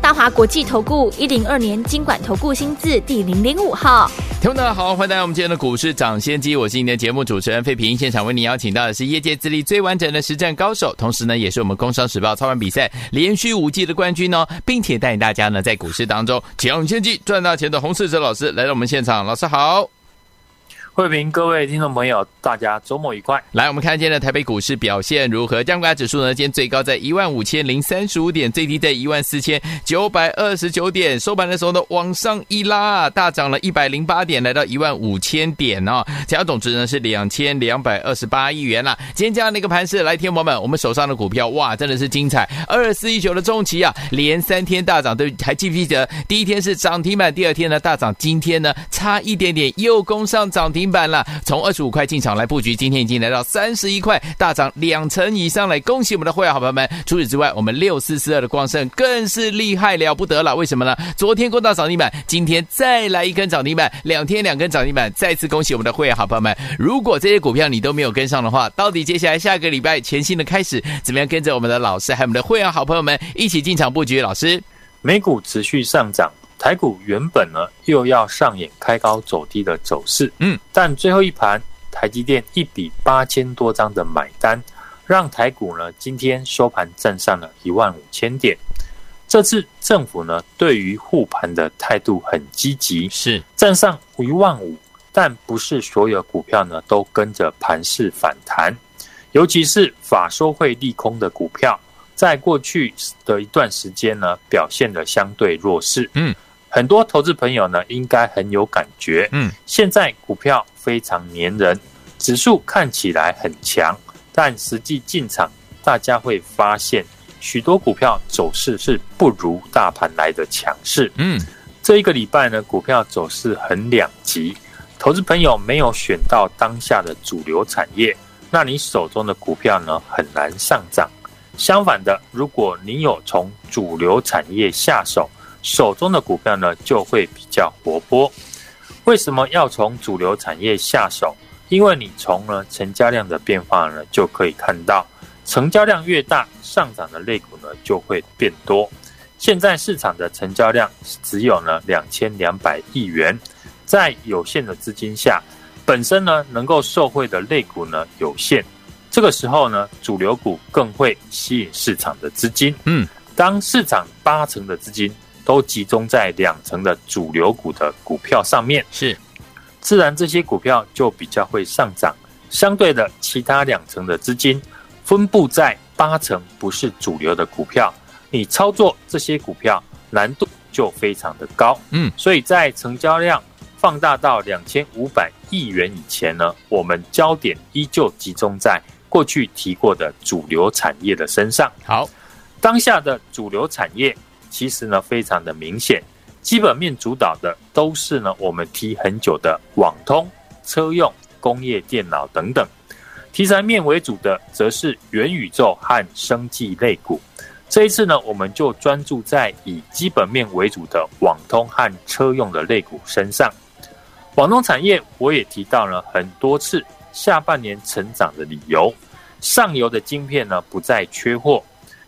大华国际投顾一零二年金管投顾新字第零零五号。听众大家好，欢迎来到我们今天的股市涨先机，我是今天的节目主持人费平。现场为您邀请到的是业界资历最完整的实战高手，同时呢，也是我们工商时报操盘比赛连续五季的冠军哦，并且带领大家呢在股市当中抢先机赚大钱的洪世哲老师来到我们现场，老师好。慧平，各位听众朋友，大家周末愉快。来，我们看今天的台北股市表现如何？加权指数呢？今天最高在一万五千零三十五点，最低在一万四千九百二十九点。收盘的时候呢，往上一拉，大涨了一百零八点，来到一万五千点哦。成交总值呢是两千两百二十八亿元啦。今天这样的一个盘势，来，听友们，我们手上的股票哇，真的是精彩！二四一九的重骑啊，连三天大涨，对，还记不记得？第一天是涨停板，第二天呢大涨，今天呢差一点点又攻上涨停板了，从二十五块进场来布局，今天已经来到三十一块，大涨两成以上，来恭喜我们的会员好朋友们。除此之外，我们六四四二的光圣更是厉害了不得了，为什么呢？昨天过到涨停板，今天再来一根涨停板，两天两根涨停板，再次恭喜我们的会员好朋友们。如果这些股票你都没有跟上的话，到底接下来下个礼拜全新的开始，怎么样跟着我们的老师还有我们的会员好朋友们一起进场布局？老师，美股持续上涨。台股原本呢又要上演开高走低的走势，嗯，但最后一盘台积电一笔八千多张的买单，让台股呢今天收盘站上了一万五千点。这次政府呢对于护盘的态度很积极，是。站上一万五，但不是所有股票呢都跟着盘势反弹，尤其是法说会利空的股票，在过去的一段时间呢表现的相对弱势，嗯。很多投资朋友呢，应该很有感觉。嗯，现在股票非常黏人，指数看起来很强，但实际进场，大家会发现许多股票走势是不如大盘来的强势。嗯，这一个礼拜呢，股票走势很两极，投资朋友没有选到当下的主流产业，那你手中的股票呢，很难上涨。相反的，如果你有从主流产业下手，手中的股票呢，就会比较活泼。为什么要从主流产业下手？因为你从呢成交量的变化呢，就可以看到，成交量越大，上涨的类股呢就会变多。现在市场的成交量只有呢两千两百亿元，在有限的资金下，本身呢能够受惠的类股呢有限。这个时候呢，主流股更会吸引市场的资金。嗯，当市场八成的资金。都集中在两成的主流股的股票上面，是自然这些股票就比较会上涨。相对的，其他两成的资金分布在八成不是主流的股票，你操作这些股票难度就非常的高。嗯，所以在成交量放大到两千五百亿元以前呢，我们焦点依旧集中在过去提过的主流产业的身上。好，当下的主流产业。其实呢，非常的明显，基本面主导的都是呢，我们提很久的网通、车用、工业电脑等等；题材面为主的，则是元宇宙和生技类股。这一次呢，我们就专注在以基本面为主的网通和车用的类股身上。网通产业我也提到了很多次，下半年成长的理由，上游的晶片呢，不再缺货。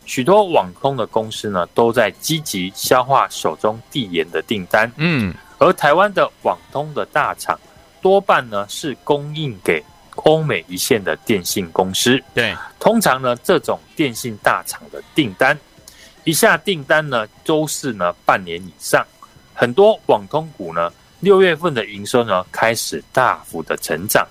许多网通的公司呢，都在积极消化手中递延的订单。嗯，而台湾的网通的大厂，多半呢是供应给欧美一线的电信公司。对，通常呢，这种电信大厂的订单，一下订单呢，都是呢半年以上。很多网通股呢，六月份的营收呢，开始大幅的成长，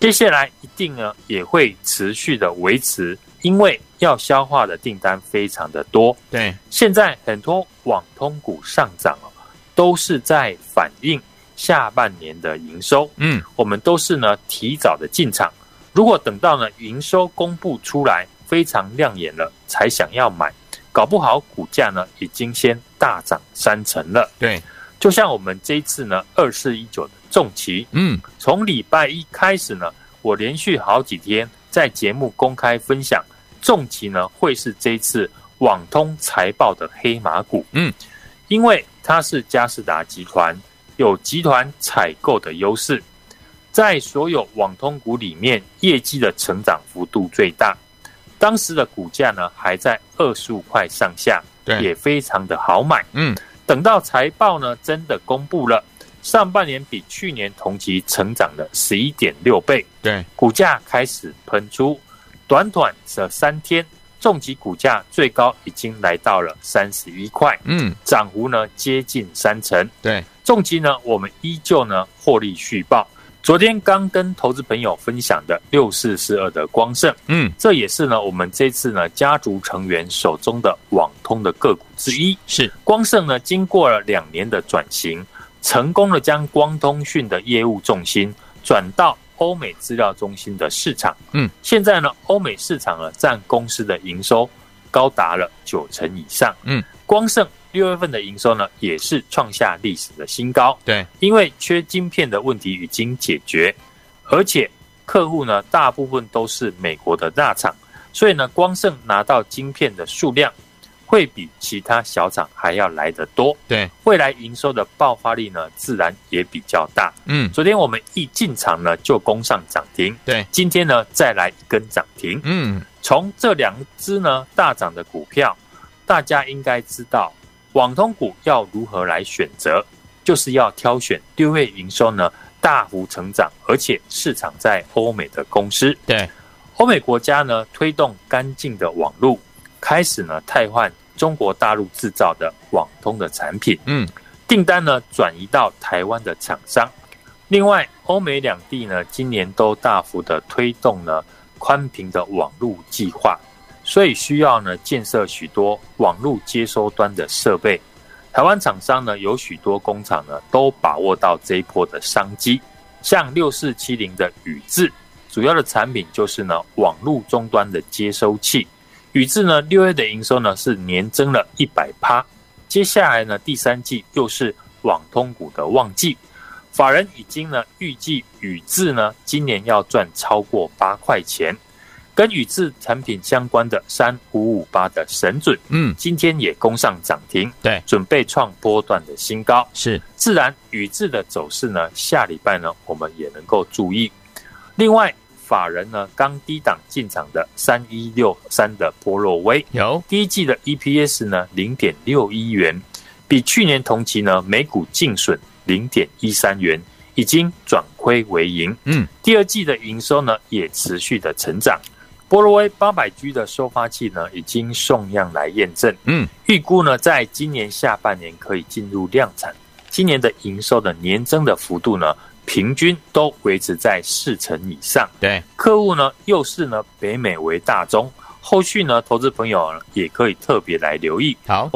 接下来一定呢，也会持续的维持。因为要消化的订单非常的多，对，现在很多网通股上涨哦，都是在反映下半年的营收。嗯，我们都是呢提早的进场，如果等到呢营收公布出来非常亮眼了，才想要买，搞不好股价呢已经先大涨三成了。对，就像我们这一次呢二四一九的重旗，嗯，从礼拜一开始呢，我连续好几天在节目公开分享。重疾呢会是这一次网通财报的黑马股。嗯，因为它是佳士达集团有集团采购的优势，在所有网通股里面，业绩的成长幅度最大。当时的股价呢还在二十五块上下，对，也非常的好买。嗯，等到财报呢真的公布了。上半年比去年同期成长了十一点六倍，对，股价开始喷出，短短这三天，重疾股价最高已经来到了三十一块，嗯，涨幅呢接近三成，对，重疾呢我们依旧呢获利续报，昨天刚跟投资朋友分享的六四四二的光盛，嗯，这也是呢我们这次呢家族成员手中的网通的个股之一，是。光盛呢经过了两年的转型。成功的将光通讯的业务重心转到欧美资料中心的市场。嗯，现在呢，欧美市场呢占公司的营收高达了九成以上。嗯，光盛六月份的营收呢也是创下历史的新高。对，因为缺晶片的问题已经解决，而且客户呢大部分都是美国的大厂，所以呢，光盛拿到晶片的数量。会比其他小厂还要来得多，对，未来营收的爆发力呢，自然也比较大。嗯，昨天我们一进场呢，就攻上涨停，对，今天呢再来一根涨停。嗯，从这两只呢大涨的股票，大家应该知道，网通股要如何来选择，就是要挑选六月营收呢大幅成长，而且市场在欧美的公司。对，欧美国家呢推动干净的网络。开始呢，汰换中国大陆制造的网通的产品，嗯，订单呢转移到台湾的厂商。另外，欧美两地呢，今年都大幅的推动呢宽频的网络计划，所以需要呢建设许多网络接收端的设备。台湾厂商呢，有许多工厂呢，都把握到这一波的商机。像六四七零的宇智，主要的产品就是呢网络终端的接收器。宇智呢，六月的营收呢是年增了一百趴，接下来呢第三季又是网通股的旺季，法人已经呢预计宇智呢今年要赚超过八块钱，跟宇智产品相关的三五五八的神准，嗯，今天也攻上涨停，对，准备创波段的新高，是，自然宇智的走势呢，下礼拜呢我们也能够注意，另外。法人呢刚低档进场的三一六三的波若威，有第一季的 EPS 呢零点六一元，比去年同期呢每股净损零点一三元，已经转亏为盈。嗯，第二季的营收呢也持续的成长。波若威八百 G 的收发器呢已经送样来验证。嗯，预估呢在今年下半年可以进入量产，今年的营收的年增的幅度呢，平均都维持在四成以上。对，客户呢又是呢北美为大宗，后续呢投资朋友也可以特别来留意。好，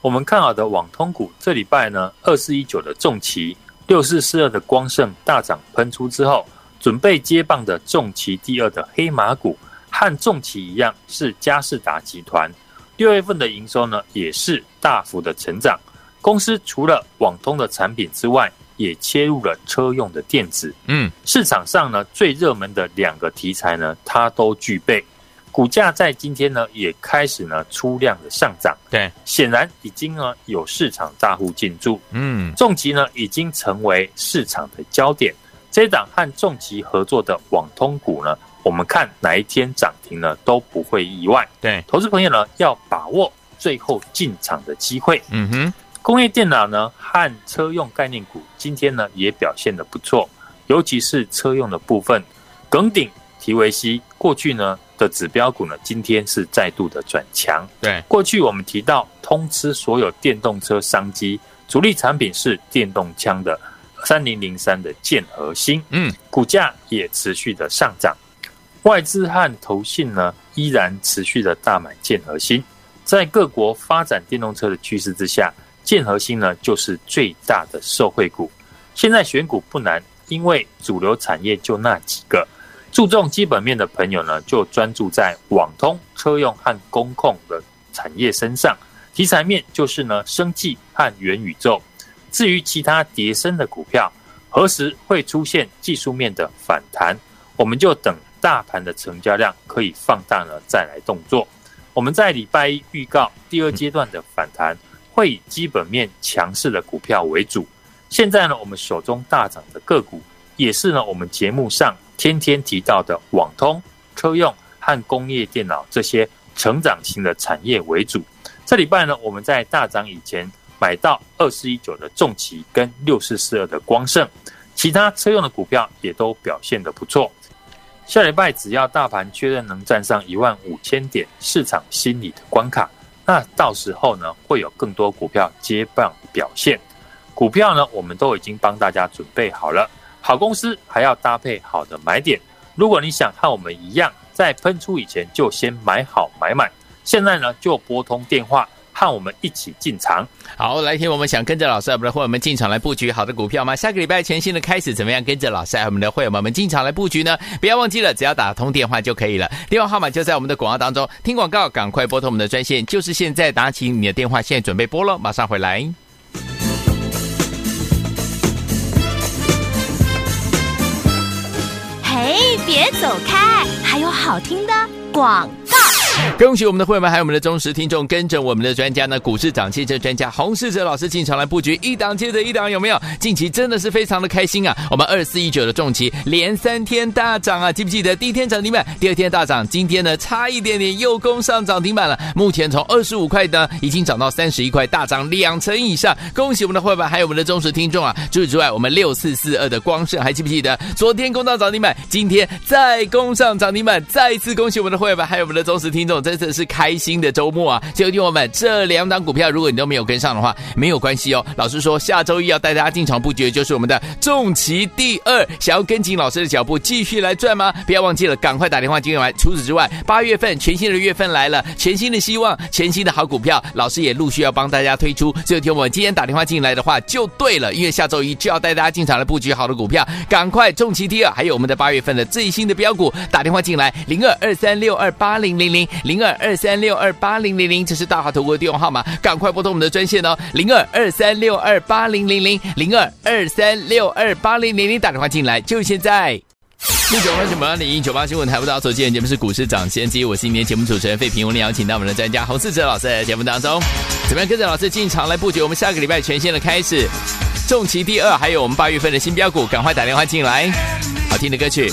我们看好的网通股，这礼拜呢二四一九的重旗，六四四二的光盛大涨喷出之后，准备接棒的重旗第二的黑马股，和重旗一样是嘉士达集团，六月份的营收呢也是大幅的成长。公司除了网通的产品之外，也切入了车用的电子，嗯，市场上呢最热门的两个题材呢，它都具备。股价在今天呢也开始呢出量的上涨，对，显然已经呢有市场大户进驻，嗯，重疾呢已经成为市场的焦点。这档和重疾合作的网通股呢，我们看哪一天涨停呢都不会意外。对，投资朋友呢要把握最后进场的机会。嗯哼。工业电脑呢和车用概念股今天呢也表现得不错，尤其是车用的部分，耿鼎、提维西过去呢的指标股呢今天是再度的转强。对，过去我们提到通吃所有电动车商机，主力产品是电动枪的三零零三的剑核心，嗯，股价也持续的上涨，外资和投信呢依然持续的大买建核心，在各国发展电动车的趋势之下。建核心呢，就是最大的受惠股。现在选股不难，因为主流产业就那几个。注重基本面的朋友呢，就专注在网通、车用和工控的产业身上。题材面就是呢，生技和元宇宙。至于其他跌升的股票，何时会出现技术面的反弹，我们就等大盘的成交量可以放大了，再来动作。我们在礼拜一预告第二阶段的反弹会以基本面强势的股票为主。现在呢，我们手中大涨的个股也是呢，我们节目上天天提到的网通、车用和工业电脑这些成长型的产业为主。这礼拜呢，我们在大涨以前买到二四一九的重骑跟六四四二的光盛，其他车用的股票也都表现得不错。下礼拜只要大盘确认能站上一万五千点，市场心理的关卡，那到时候呢，会有更多股票接棒表现。股票呢，我们都已经帮大家准备好了。好公司还要搭配好的买点。如果你想和我们一样，在喷出以前就先买好买满，现在呢就拨通电话。和我们一起进场。好，来听我们想跟着老师，我们的会员们进场来布局好的股票吗？下个礼拜全新的开始，怎么样跟着老师和我们的会员们进场来布局呢？不要忘记了，只要打通电话就可以了。电话号码就在我们的广告当中。听广告，赶快拨通我们的专线，就是现在，打起你的电话，现在准备拨了，马上回来。嘿，别走开，还有好听的广告。恭喜我们的会员，还有我们的忠实听众，跟着我们的专家呢，股市涨汽车专家洪世哲老师进场来布局，一档接着一档，有没有？近期真的是非常的开心啊！我们二四一九的重骑连三天大涨啊，记不记得第一天涨停板，第二天大涨，今天呢差一点点又攻上涨停板了。目前从二十五块呢，已经涨到三十一块，大涨两成以上。恭喜我们的会员，还有我们的忠实听众啊！除此之外，我们六四四二的光胜还记不记得？昨天攻到涨停板，今天再攻上涨停板，再一次恭喜我们的会员，还有我们的忠实听众。真的是开心的周末啊！就听我们这两档股票，如果你都没有跟上的话，没有关系哦。老师说，下周一要带大家进场布局就是我们的重骑第二，想要跟紧老师的脚步继续来赚吗？不要忘记了，赶快打电话进来。除此之外，八月份全新的月份来了，全新的希望，全新的好股票，老师也陆续要帮大家推出。所以听我们今天打电话进来的话就对了，因为下周一就要带大家进场来布局好的股票，赶快重骑第二，还有我们的八月份的最新的标股，打电话进来零二二三六二八零零零零二。二三六二八零零零，这是大华投顾的电话号码，赶快拨通我们的专线哦，零二二三六二八零零零零二二三六二八零零零，打电话进来就现在。六九八九八零一九八新闻台，不到所见节目是股市涨先机，我是今天节目主持人费平，我们邀请到我们的专家洪世哲老师在节目当中，怎么样跟着老师进场来布局？我们下个礼拜全线的开始，重骑第二，还有我们八月份的新标股，赶快打电话进来。好听的歌曲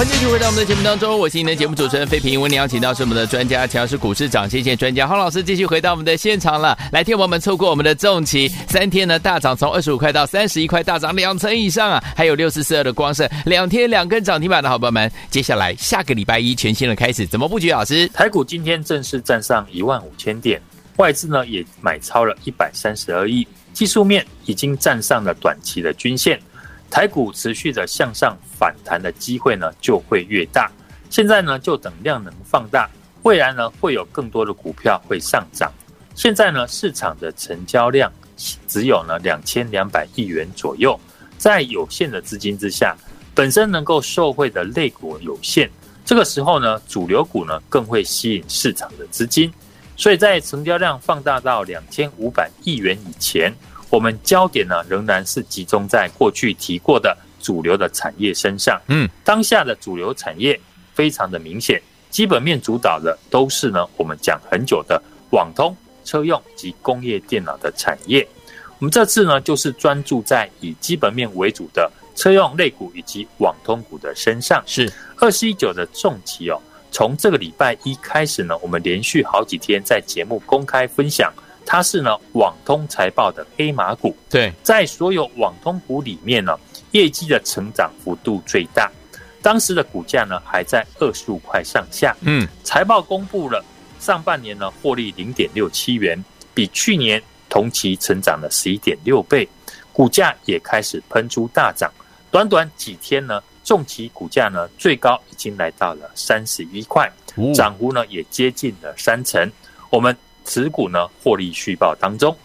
欢迎继续回到我们的节目当中，我是您的节目主持人费平。为您邀请到是我们的专家，强势股市涨跌线专家黄老师，继续回到我们的现场了。来，听我们错过我们的重骑三天呢，大涨从二十五块到三十一块，大涨两成以上啊！还有六四四二的光圣，两天两根涨停板的好朋友们，接下来下个礼拜一全新的开始，怎么布局？老师，台股今天正式站上一万五千点，外资呢也买超了一百三十二亿，技术面已经站上了短期的均线。台股持续的向上反弹的机会呢，就会越大。现在呢，就等量能放大，未来呢，会有更多的股票会上涨。现在呢，市场的成交量只有呢两千两百亿元左右，在有限的资金之下，本身能够受惠的类股有限。这个时候呢，主流股呢更会吸引市场的资金。所以在成交量放大到两千五百亿元以前，我们焦点呢，仍然是集中在过去提过的主流的产业身上。嗯，当下的主流产业非常的明显，基本面主导的都是呢，我们讲很久的网通、车用及工业电脑的产业。我们这次呢，就是专注在以基本面为主的车用类股以及网通股的身上。是二十一九的重骑哦，从这个礼拜一开始呢，我们连续好几天在节目公开分享。它是呢网通财报的黑马股，对，在所有网通股里面呢，业绩的成长幅度最大。当时的股价呢还在二十五块上下。嗯，财报公布了，上半年呢获利零点六七元，比去年同期成长了十一点六倍，股价也开始喷出大涨。短短几天呢，重企股价呢最高已经来到了三十一块，涨幅呢也接近了三成。我们。持股呢获利续报当中，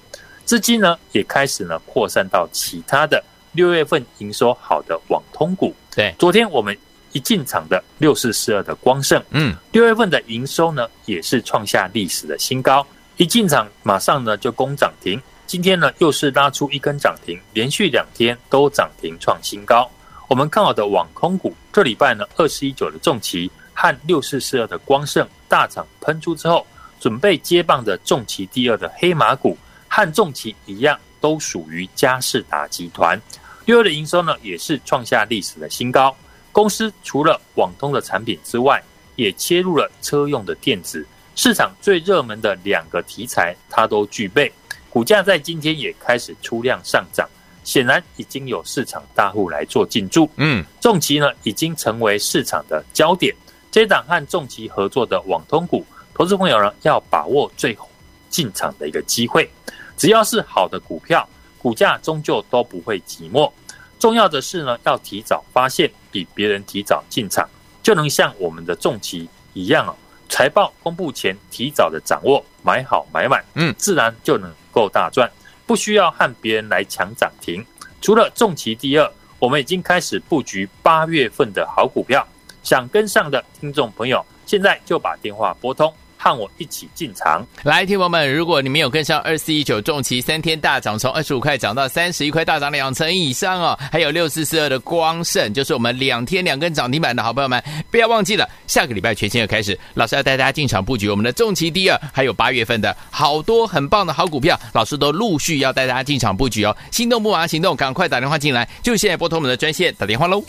资金呢也开始呢扩散到其他的六月份营收好的网通股。对，昨天我们一进场的六四四二的光盛，嗯，六月份的营收呢也是创下历史的新高，一进场马上呢就攻涨停，今天呢又是拉出一根涨停，连续两天都涨停创新高。我们看好的网通股，这礼拜呢二四一九的重骑和六四四二的光盛大涨喷出之后。准备接棒的重骑第二的黑马股，和重骑一样，都属于嘉士达集团。六月的营收呢，也是创下历史的新高。公司除了网通的产品之外，也切入了车用的电子市场，最热门的两个题材，它都具备。股价在今天也开始出量上涨，显然已经有市场大户来做进驻。嗯，重骑呢，已经成为市场的焦点。这档和重骑合作的网通股。投资朋友呢，要把握最后进场的一个机会。只要是好的股票，股价终究都不会寂寞。重要的是呢，要提早发现，比别人提早进场，就能像我们的重骑一样哦。财报公布前提早的掌握，买好买满，嗯，自然就能够大赚，不需要和别人来抢涨停。除了重骑第二，我们已经开始布局八月份的好股票，想跟上的听众朋友，现在就把电话拨通。和我一起进场来，听友们，如果你们有跟上二四一九重骑三天大涨，从二十五块涨到三十一块，大涨两成以上哦。还有六四四二的光盛，就是我们两天两根涨停板的好朋友们，不要忘记了，下个礼拜全新的开始，老师要带大家进场布局我们的重骑第二，还有八月份的好多很棒的好股票，老师都陆续要带大家进场布局哦。心动不马上行动，赶快打电话进来，就现在拨通我们的专线打电话喽。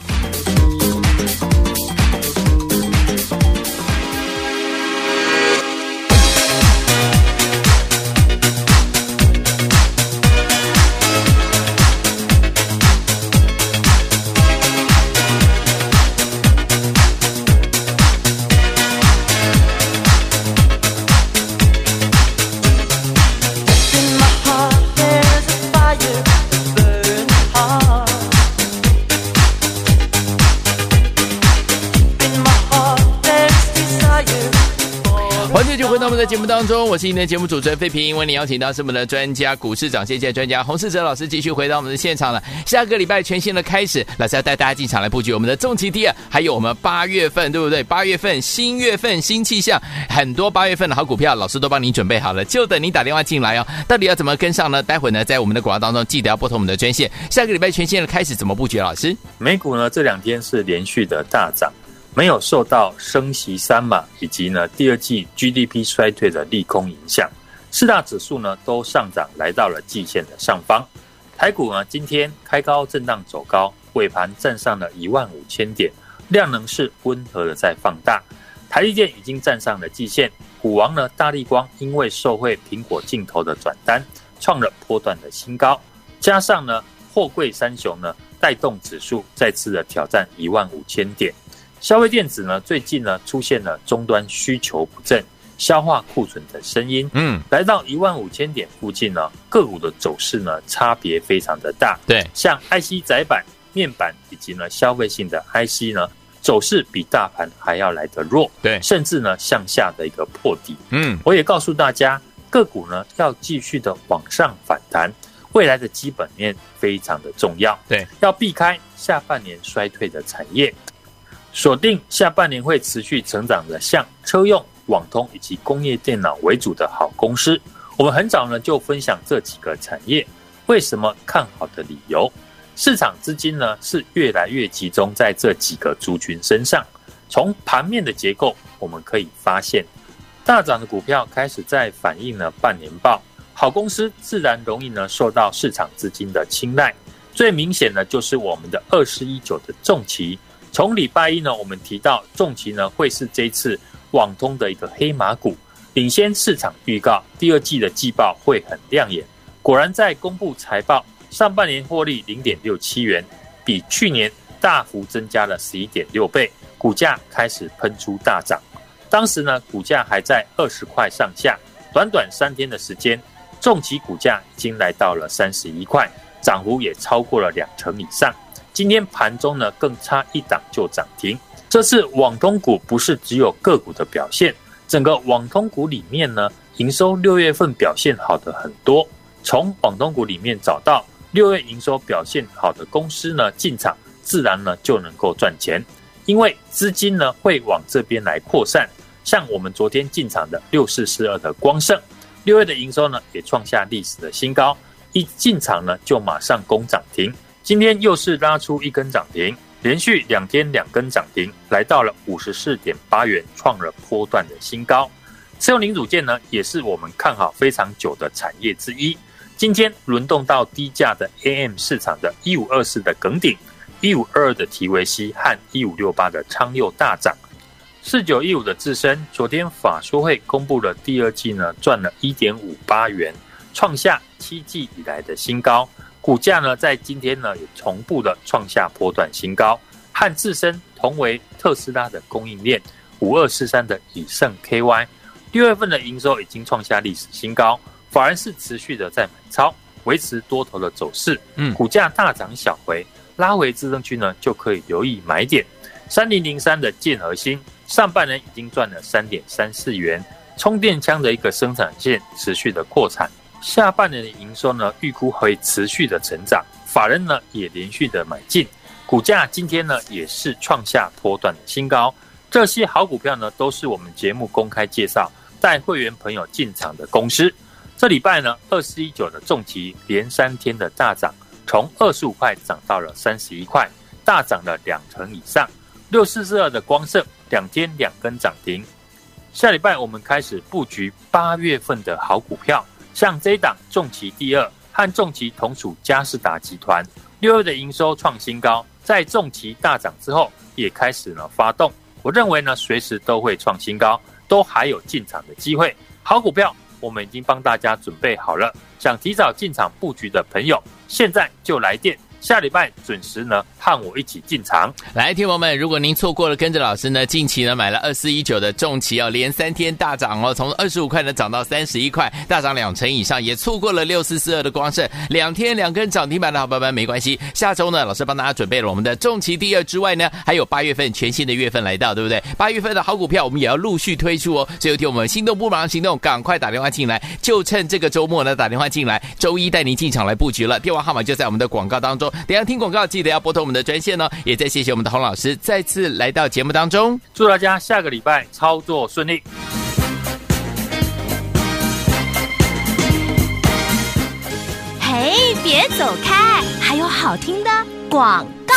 当中，我是今天的节目主持人费平，为你邀请到是我们的专家股市涨跌线专家洪世哲老师，继续回到我们的现场了。下个礼拜全新的开始，老师要带大家进场来布局我们的重骑第二，还有我们八月份，对不对？八月份新月份新气象，很多八月份的好股票，老师都帮你准备好了，就等你打电话进来哦。到底要怎么跟上呢？待会呢，在我们的广告当中，记得要拨通我们的专线。下个礼拜全新的开始，怎么布局？老师，美股呢这两天是连续的大涨。没有受到升息三码以及呢第二季 GDP 衰退的利空影响，四大指数呢都上涨，来到了季线的上方。台股呢今天开高震荡走高，尾盘站上了一万五千点，量能是温和的在放大。台积电已经站上了季线，股王呢大立光因为受惠苹果镜头的转单，创了波段的新高，加上呢货柜三雄呢带动指数再次的挑战一万五千点。消费电子呢最近呢出现了终端需求不振、消化库存的声音，嗯，来到一万五千点附近呢，个股的走势呢差别非常的大。对，像 IC 窄板、面板以及呢消费性的 IC 呢。走势比大盘还要来得弱，对，甚至呢向下的一个破底。嗯，我也告诉大家，个股呢要继续的往上反弹，未来的基本面非常的重要。对，要避开下半年衰退的产业，锁定下半年会持续成长的，像车用、网通以及工业电脑为主的好公司。我们很早呢就分享这几个产业为什么看好的理由。市场资金呢是越来越集中在这几个族群身上。从盘面的结构，我们可以发现，大涨的股票开始在反映了半年报，好公司自然容易呢受到市场资金的青睐。最明显的就是我们的二四一九的重骑。从礼拜一呢，我们提到重骑呢会是这次网通的一个黑马股，领先市场预告第二季的季报会很亮眼。果然在公布财报。上半年获利零点六七元，比去年大幅增加了十一点六倍，股价开始喷出大涨。当时呢，股价还在二十块上下，短短三天的时间，重骑股价已经来到了三十一块，涨幅也超过了两成以上。今天盘中呢，更差一档就涨停。这次网通股不是只有个股的表现，整个网通股里面呢，营收六月份表现好的很多。从网通股里面找到。六月营收表现好的公司呢，进场自然呢就能够赚钱，因为资金呢会往这边来扩散。像我们昨天进场的六四四二的光盛，六月的营收呢也创下历史的新高，一进场呢就马上攻涨停，今天又是拉出一根涨停，连续两天两根涨停，来到了五十四点八元，创了波段的新高。车用零组件呢也是我们看好非常久的产业之一。今天轮动到低价的 AM 市场的一五二四的耿鼎，一五二二的提维西和一五六八的昌佑大涨，四九一五的自身，昨天法说会公布了第二季呢赚了一点五八元，创下七季以来的新高，股价呢在今天呢也同步的创下波段新高，和自身同为特斯拉的供应链，五二四三的以盛 KY，六月份的营收已经创下历史新高。反而是持续的在买超，维持多头的走势。嗯，股价大涨小回，拉回支撑区呢，就可以留意买点。三零零三的建和兴，上半年已经赚了三点三四元，充电枪的一个生产线持续的扩产，下半年的营收呢，预估会持续的成长。法人呢也连续的买进，股价今天呢也是创下波段的新高。这些好股票呢，都是我们节目公开介绍带会员朋友进场的公司。这礼拜呢，二四一九的重骑连三天的大涨，从二十五块涨到了三十一块，大涨了两成以上。六四四二的光圣两天两根涨停。下礼拜我们开始布局八月份的好股票，像这一档重骑第二和重骑同属嘉士达集团，六月的营收创新高，在重骑大涨之后也开始了发动。我认为呢，随时都会创新高，都还有进场的机会。好股票。我们已经帮大家准备好了，想提早进场布局的朋友，现在就来电。下礼拜准时呢，和我一起进场。来，听友们，如果您错过了跟着老师呢，近期呢买了二四一九的重骑哦，连三天大涨哦，从二十五块呢涨到三十一块，大涨两成以上，也错过了六四四二的光盛，两天两根涨停板的好朋友们没关系。下周呢，老师帮大家准备了我们的重骑第二之外呢，还有八月份全新的月份来到，对不对？八月份的好股票我们也要陆续推出哦。所以有听我们心动不忙行动，赶快打电话进来，就趁这个周末呢打电话进来，周一带您进场来布局了。电话号码就在我们的广告当中。等下听广告，记得要拨通我们的专线哦。也再谢谢我们的洪老师再次来到节目当中，祝大家下个礼拜操作顺利。嘿，别走开，还有好听的广告。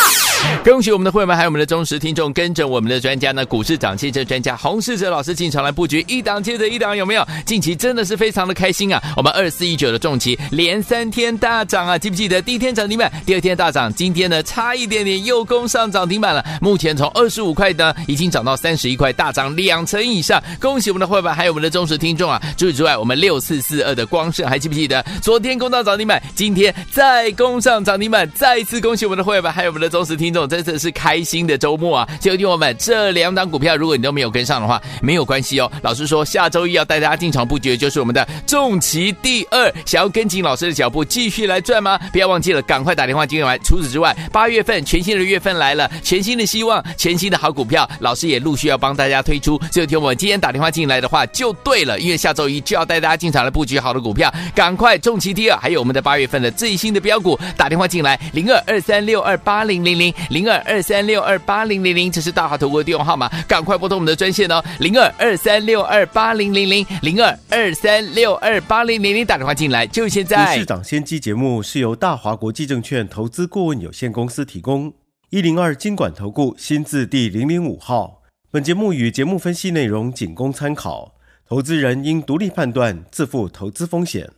恭喜我们的会员们还有我们的忠实听众，跟着我们的专家呢，股市涨汽车专家洪世哲老师进场来布局，一档接着一档，有没有？近期真的是非常的开心啊！我们二四一九的重骑连三天大涨啊，记不记得第一天涨停板，第二天大涨，今天呢差一点点又攻上涨停板了。目前从二十五块呢，已经涨到三十一块，大涨两成以上。恭喜我们的会员还有我们的忠实听众啊！除此之外，我们六四四二的光盛还记不记得？昨天攻到涨停板，今天再攻上涨停板，再一次恭喜我们的会员们还有我们的忠实听众。真的是开心的周末啊！就听我们这两档股票，如果你都没有跟上的话，没有关系哦。老师说，下周一要带大家进场布局就是我们的重骑第二，想要跟紧老师的脚步继续来赚吗？不要忘记了，赶快打电话进来。除此之外，八月份全新的月份来了，全新的希望，全新的好股票，老师也陆续要帮大家推出。就听我们今天打电话进来的话，就对了，因为下周一就要带大家进场来布局好的股票，赶快重骑第二，还有我们的八月份的最新的标股，打电话进来零二二三六二八零零零。零二二三六二八零零零，这是大华投顾的电话号码，赶快拨通我们的专线哦，零二二三六二八零零零，零二二三六二八零零零，打电话进来就现在。股市涨先机节目是由大华国际证券投资顾问有限公司提供，一零二经管投顾新字第零零五号。本节目与节目分析内容仅供参考，投资人应独立判断，自负投资风险。